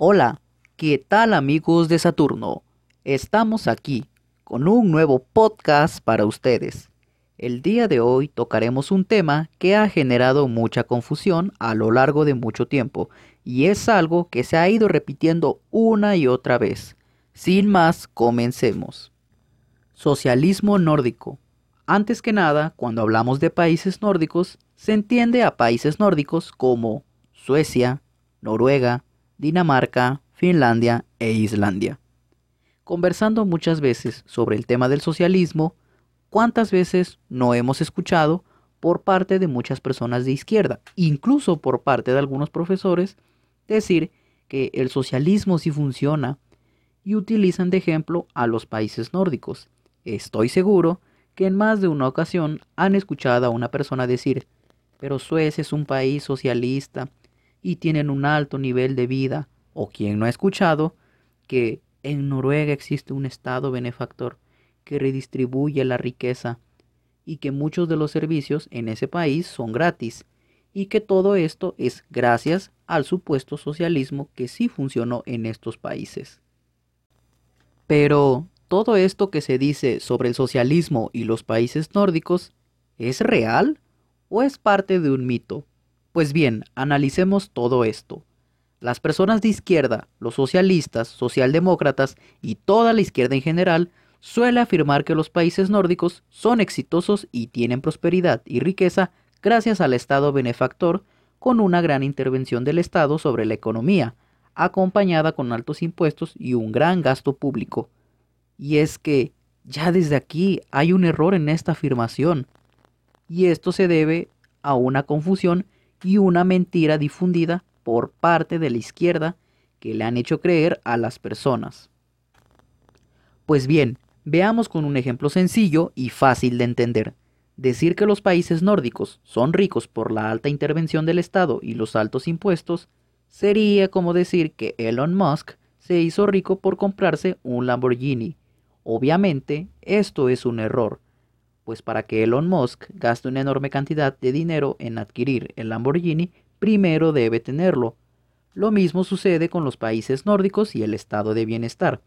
Hola, ¿qué tal amigos de Saturno? Estamos aquí con un nuevo podcast para ustedes. El día de hoy tocaremos un tema que ha generado mucha confusión a lo largo de mucho tiempo y es algo que se ha ido repitiendo una y otra vez. Sin más, comencemos. Socialismo nórdico. Antes que nada, cuando hablamos de países nórdicos, se entiende a países nórdicos como Suecia, Noruega, Dinamarca, Finlandia e Islandia. Conversando muchas veces sobre el tema del socialismo, ¿cuántas veces no hemos escuchado por parte de muchas personas de izquierda, incluso por parte de algunos profesores, decir que el socialismo sí funciona y utilizan de ejemplo a los países nórdicos? Estoy seguro que en más de una ocasión han escuchado a una persona decir, pero Suecia es un país socialista y tienen un alto nivel de vida, o quien no ha escuchado que en Noruega existe un Estado benefactor que redistribuye la riqueza y que muchos de los servicios en ese país son gratis y que todo esto es gracias al supuesto socialismo que sí funcionó en estos países. Pero, ¿todo esto que se dice sobre el socialismo y los países nórdicos es real o es parte de un mito? Pues bien, analicemos todo esto. Las personas de izquierda, los socialistas, socialdemócratas y toda la izquierda en general suele afirmar que los países nórdicos son exitosos y tienen prosperidad y riqueza gracias al Estado benefactor con una gran intervención del Estado sobre la economía, acompañada con altos impuestos y un gran gasto público. Y es que ya desde aquí hay un error en esta afirmación, y esto se debe a una confusión y una mentira difundida por parte de la izquierda que le han hecho creer a las personas. Pues bien, veamos con un ejemplo sencillo y fácil de entender. Decir que los países nórdicos son ricos por la alta intervención del Estado y los altos impuestos sería como decir que Elon Musk se hizo rico por comprarse un Lamborghini. Obviamente, esto es un error, pues para que Elon Musk gaste una enorme cantidad de dinero en adquirir el Lamborghini, primero debe tenerlo. Lo mismo sucede con los países nórdicos y el estado de bienestar.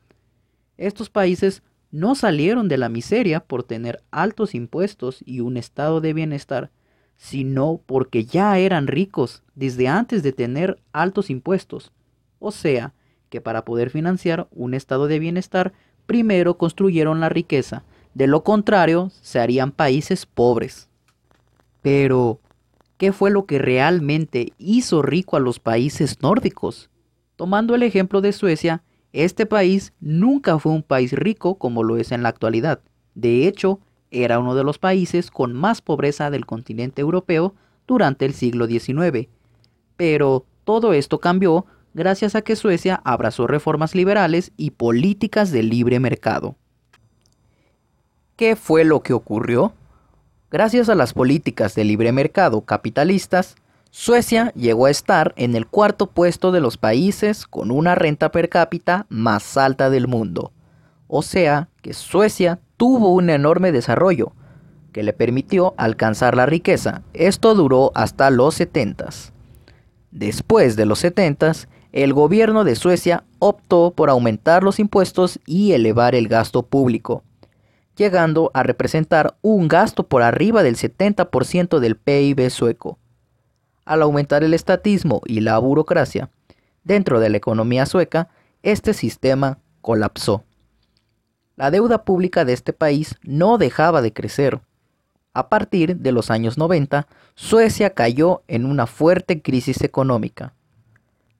Estos países no salieron de la miseria por tener altos impuestos y un estado de bienestar, sino porque ya eran ricos desde antes de tener altos impuestos. O sea, que para poder financiar un estado de bienestar, primero construyeron la riqueza, de lo contrario, se harían países pobres. Pero, ¿qué fue lo que realmente hizo rico a los países nórdicos? Tomando el ejemplo de Suecia, este país nunca fue un país rico como lo es en la actualidad. De hecho, era uno de los países con más pobreza del continente europeo durante el siglo XIX. Pero todo esto cambió gracias a que Suecia abrazó reformas liberales y políticas de libre mercado. ¿Qué fue lo que ocurrió? Gracias a las políticas de libre mercado capitalistas, Suecia llegó a estar en el cuarto puesto de los países con una renta per cápita más alta del mundo. O sea que Suecia tuvo un enorme desarrollo que le permitió alcanzar la riqueza. Esto duró hasta los 70. Después de los 70, el gobierno de Suecia optó por aumentar los impuestos y elevar el gasto público llegando a representar un gasto por arriba del 70% del PIB sueco. Al aumentar el estatismo y la burocracia dentro de la economía sueca, este sistema colapsó. La deuda pública de este país no dejaba de crecer. A partir de los años 90, Suecia cayó en una fuerte crisis económica,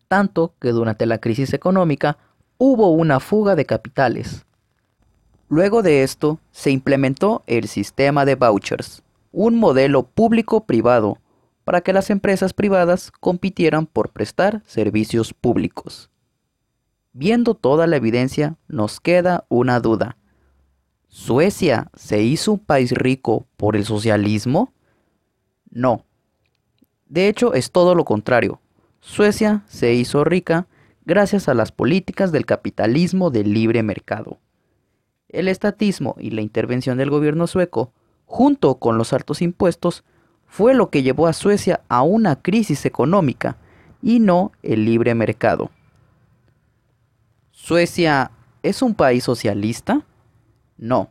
tanto que durante la crisis económica hubo una fuga de capitales, Luego de esto, se implementó el sistema de vouchers, un modelo público-privado para que las empresas privadas compitieran por prestar servicios públicos. Viendo toda la evidencia, nos queda una duda. ¿Suecia se hizo un país rico por el socialismo? No. De hecho, es todo lo contrario. Suecia se hizo rica gracias a las políticas del capitalismo de libre mercado. El estatismo y la intervención del gobierno sueco, junto con los altos impuestos, fue lo que llevó a Suecia a una crisis económica y no el libre mercado. ¿Suecia es un país socialista? No.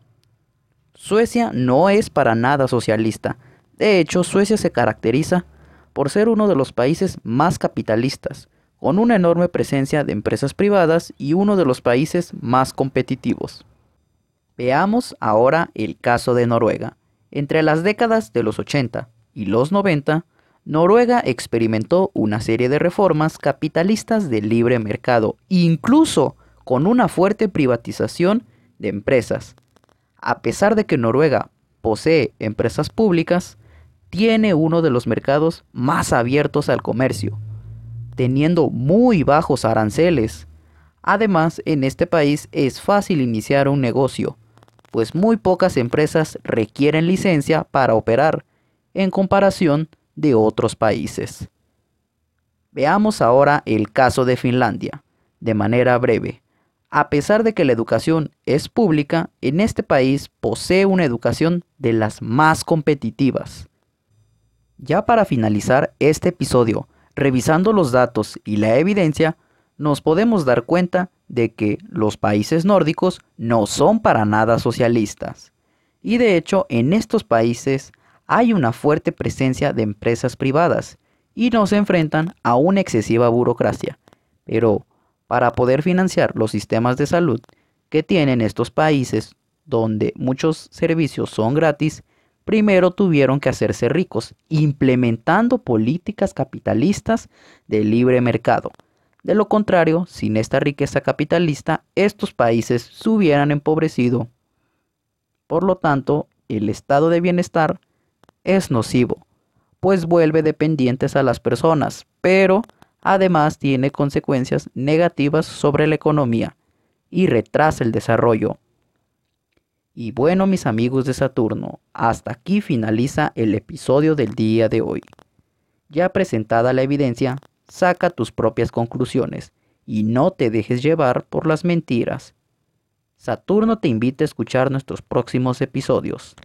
Suecia no es para nada socialista. De hecho, Suecia se caracteriza por ser uno de los países más capitalistas, con una enorme presencia de empresas privadas y uno de los países más competitivos. Veamos ahora el caso de Noruega. Entre las décadas de los 80 y los 90, Noruega experimentó una serie de reformas capitalistas de libre mercado, incluso con una fuerte privatización de empresas. A pesar de que Noruega posee empresas públicas, tiene uno de los mercados más abiertos al comercio, teniendo muy bajos aranceles. Además, en este país es fácil iniciar un negocio, pues muy pocas empresas requieren licencia para operar, en comparación de otros países. Veamos ahora el caso de Finlandia, de manera breve. A pesar de que la educación es pública, en este país posee una educación de las más competitivas. Ya para finalizar este episodio, revisando los datos y la evidencia, nos podemos dar cuenta de que los países nórdicos no son para nada socialistas. Y de hecho, en estos países hay una fuerte presencia de empresas privadas y no se enfrentan a una excesiva burocracia. Pero para poder financiar los sistemas de salud que tienen estos países, donde muchos servicios son gratis, primero tuvieron que hacerse ricos, implementando políticas capitalistas de libre mercado. De lo contrario, sin esta riqueza capitalista, estos países se hubieran empobrecido. Por lo tanto, el estado de bienestar es nocivo, pues vuelve dependientes a las personas, pero además tiene consecuencias negativas sobre la economía y retrasa el desarrollo. Y bueno, mis amigos de Saturno, hasta aquí finaliza el episodio del día de hoy. Ya presentada la evidencia, saca tus propias conclusiones y no te dejes llevar por las mentiras. Saturno te invita a escuchar nuestros próximos episodios.